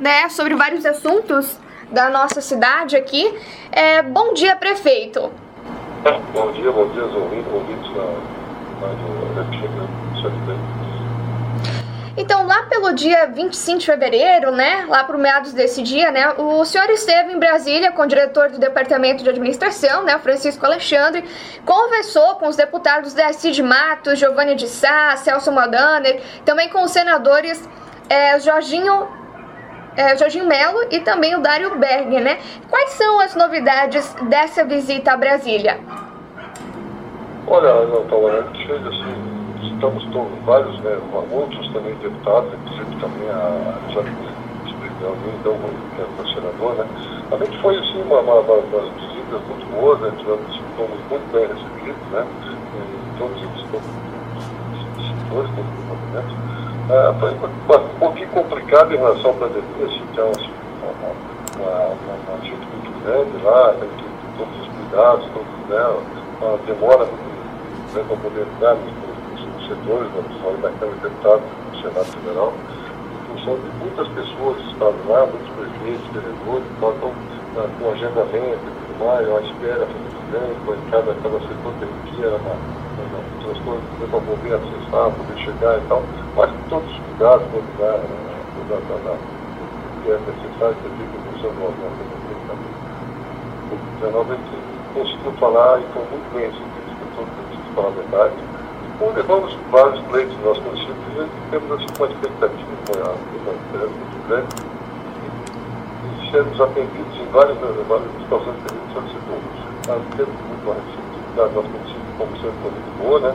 né, sobre vários assuntos da nossa cidade aqui. É, bom dia, prefeito. Bom dia, bom dia, ouvintes, ouvintes da Rádio então, lá pelo dia 25 de fevereiro, né, lá para meados desse dia, né, o senhor esteve em Brasília com o diretor do Departamento de Administração, né, Francisco Alexandre, conversou com os deputados Darcy de Matos, Giovanni de Sá, Celso Modaner, também com os senadores é, Jorginho é, Jorginho Melo e também o Dário Berg, né? Quais são as novidades dessa visita a Brasília? Olha, não, Paula, a gente assim, estamos todos, vários, né, outros também deputados, inclusive também a Jacqueline então, que é o senador, né? A gente foi, assim, uma, uma, uma, uma visitas muito boas, né? Tivemos, fomos muito bem recebidos, né? Em todos os setores, todos os movimentos. É, foi um pouquinho complicado em relação à pandemia, assim, uma, uma, uma, uma gente muito grande lá, tem que todos os cuidados, todos, né, uma demora grande para poder entrar nos, nos, setores, na pessoal da Câmara de Deputados, do Senado Federal, em função de muitas pessoas que estavam lá, muitos prefeitos, vereadores, então, estão uh, com agendamento e tudo mais, uma espera muito grande, cada, cada setor tem que ir, era uma transtorno para poder acessar, poder chegar e tal, mas com todos os cuidados, todo lugar, né, que é necessário ter feito em função do Covid-19, a gente conseguiu falar e foi muito bem recebido por todos os parlamentares. Então, levamos vários pleitos no nosso município e temos assim, uma expectativa, uma, uma esperança muito grande e sermos atendidos em várias, várias situações que a gente solicitou. Nós temos muito uma receptividade, nosso município como sendo muito boa, né?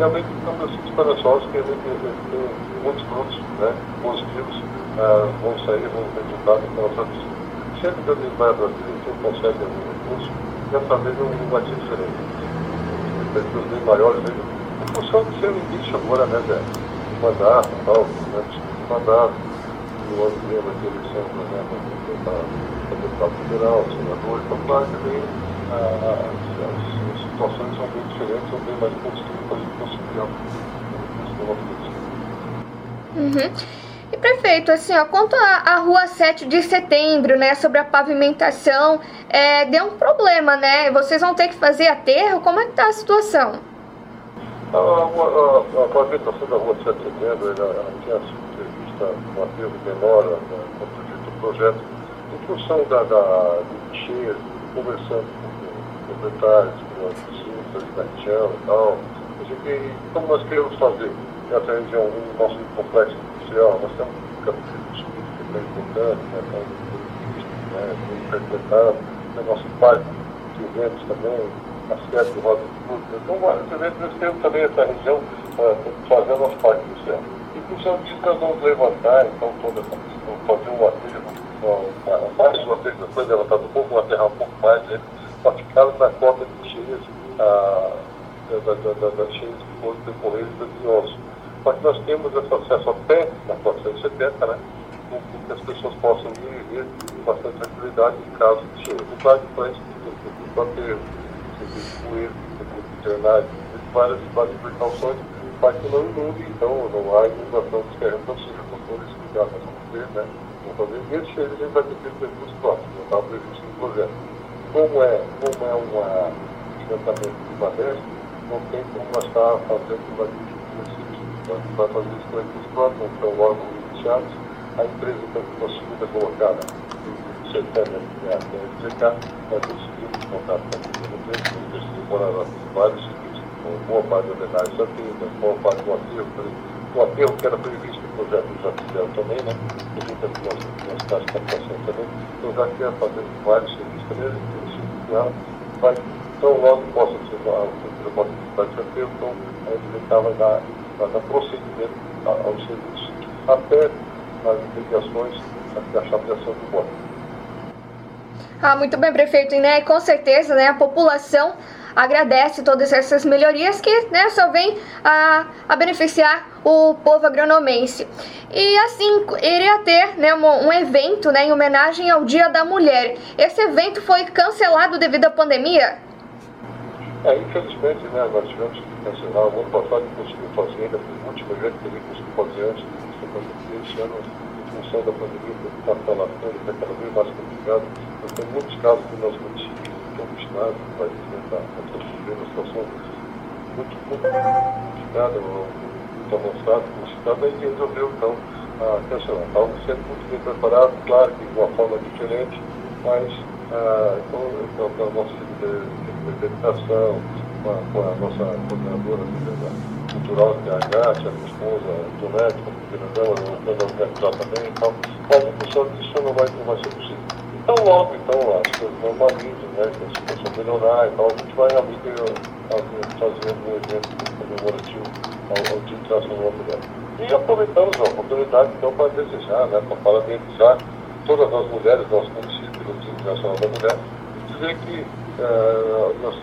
Realmente estamos assim esperançosos que a tem muitos frutos né, positivos uh, vão sair, vão ter resultado da nossa visita. Sempre que a gente vai a Brasília, a gente consegue algum recurso, dessa vez não vai ser diferente. Expectativas bem maiores, mesmo, em função de ser o início agora, né? De mandato e tal, né? Mandato, e o ano que vem vai eleição, por exemplo, para deputado federal, senador, então, claro que vem as situações são bem diferentes, são bem mais positivas para a gente conseguir Uhum. E prefeito, assim, ó, quanto à rua 7 de setembro, né, sobre a pavimentação, é, deu um problema, né? Vocês vão ter que fazer aterro, como é que tá a situação? A, a, a, a pavimentação da rua 7 de setembro, ela, ela tinha sido prevista um aterro menor, né, quando o projeto, em função da, da, de cheias, conversando com proprietários, com as vizinhas, da região e tal. E como nós queremos fazer nessa região o nosso complexo industrial, nós temos um capítulo que é bem importante, né, é né, bem frequentado, o nosso parque de eventos também, a sede do Roda de Fruta. Então, nós temos também essa região uh, fazendo nosso parque industrial. Em função disso, nós vamos levantar, então, toda essa questão, fazer um aterro, mais uma vez, depois levantar um pouco, um aterrar um pouco mais, né, para ficar na cota de cheias, ah, da, da, da, das cheias que foram decorrer em 2011. Só que nós temos esse acesso até na 470, né? Com que as pessoas possam ir e ver com bastante tranquilidade em caso de cheia. De frente, tem que bater, tem que poeira, tem que internar, várias, várias precauções para que não inunde, então não há inundação dos terrenos, ou seja, com todo esse cuidado nós vamos ter, né? Vamos fazer. E esse cheiro a gente vai ter que ter recursos próximos, não está previsto no projeto como é, como é um encantamento de Badeste, não tem como nós estar fazendo o a gente vai fazer isso com os próprios, então logo iniciados, a empresa está com a segunda colocada, o CETEM, a FGK, vai conseguir contato com a empresa, eles demoraram vários serviços, com boa parte da homenagem já tem, boa parte do aterro, o aterro que era previsto no projeto já fizeram também, né? Gente tem nosso caso de captação também, então já quer fazer vários serviços também, ela vai, tão logo possa ser a cultura pode estar de então a gente vai dar, dar prosseguimento aos serviços até nas ligações da chapeação do ponto. Ah, muito bem, prefeito. E, né, com certeza, né, a população agradece todas essas melhorias que né, só vem a, a beneficiar o povo agronomense. E assim, iria ter né, um, um, evento né, em homenagem ao Dia da Mulher. Esse evento foi cancelado devido à pandemia? É, infelizmente, né, nós tivemos que cancelar. O ano passado conseguimos fazer, ainda foi o último evento que a gente conseguiu fazer antes da pandemia. Esse ano, último função da pandemia, está se alastrando, está cada vez mais complicado. Nós temos muitos casos no nosso município, em todo o país está né, tá, tá vivendo uma situação muito, complicada, muito avançada, como cidade, e resolveu, então, cancelar. Estávamos sempre muito bem preparados, claro que de uma forma diferente, mas ah, com, a nossa representação, com a, a nossa coordenadora cultural de AH, a minha esposa, Tonete, como coordenadora, a organizar também, então, mas a função disso não não vai ser possível. Então, logo, então, as coisas normalizam, né, que a situação melhorar, então a gente vai realmente fazer um evento comemorativo ao, ao Dia Internacional da Mulher. E aproveitamos a oportunidade, então, para desejar, né, para parabenizar todas as mulheres do nosso município, do Dia Internacional da Mulher, e dizer que é, nós,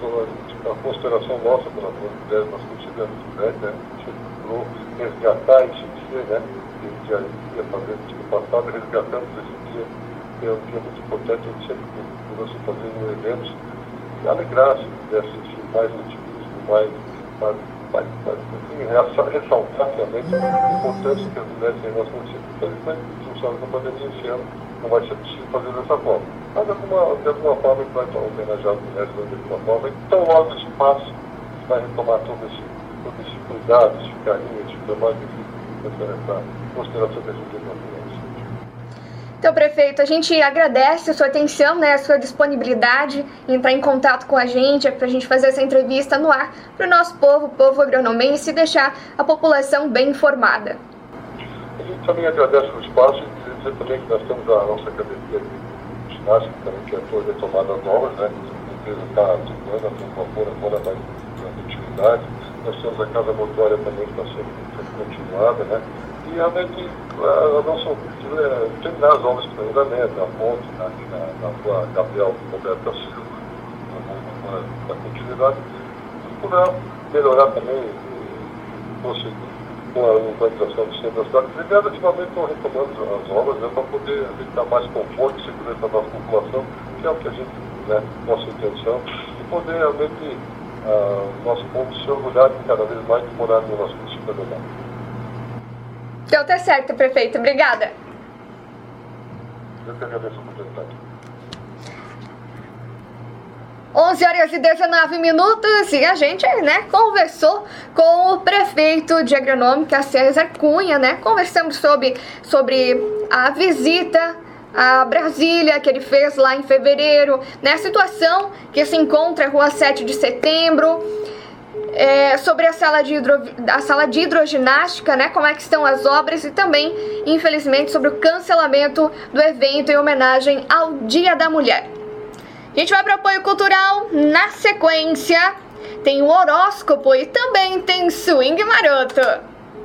a consideração nossa pelas mulheres, nós consideramos grande, né? A gente procurou resgatar esse dia, né? Que a gente já ia fazer no ano passado, resgatamos esse dia, é um dia muito importante, a gente sempre procurou se fazer eventos e alegrar-se, desse mais otimismo, mais, mais, mais, mais assim, ressaltar realmente a importância que as mulheres têm no nosso município. Infelizmente, em função da pandemia esse ano, não vai ser possível fazer dessa forma. Mas de alguma, de alguma forma a gente vai homenagear as mulheres de alguma forma. Então logo isso passa, a gente vai retomar todo esse, todo esse cuidado, esse carinho, esse trabalho essa consideração desse tema. Então, prefeito, a gente agradece a sua atenção, né, a sua disponibilidade em entrar em contato com a gente, para a gente fazer essa entrevista no ar para o nosso povo, povo agronomense, e deixar a população bem informada. A gente também agradece o espaço dizer também que nós temos a nossa academia de ginástica também, que é toda retomada novas, né? A empresa está atuando, tem uma boa agora mais de atividade. Nós temos a casa motória também que está sendo continuada, né? E a, a nossa objetivo é terminar as obras de planejamento, a ponte na, na, na rua Gabriel Roberto Silva, na continuidade, poder melhorar também, conseguir com a urbanização do centro da cidade, e gradativamente estão retomando as obras né, para poder dar mais conforto e segurança à nossa população, que é o que a gente, né, nossa intenção, e poder realmente uh, nosso povo se orgulhar cada vez mais de morar no nosso município Então tá certo, prefeito. Obrigada. Eu que agradeço a oportunidade. 11 horas e 19 minutos e a gente, né, conversou com o prefeito de Agronômica, César Cunha, né? Conversamos sobre, sobre a visita a Brasília que ele fez lá em fevereiro, né? A situação que se encontra na Rua 7 de Setembro. É, sobre a sala, de hidro, a sala de hidroginástica, né, como é que estão as obras e também, infelizmente, sobre o cancelamento do evento em homenagem ao Dia da Mulher. A gente vai para apoio cultural. Na sequência, tem o horóscopo e também tem swing maroto.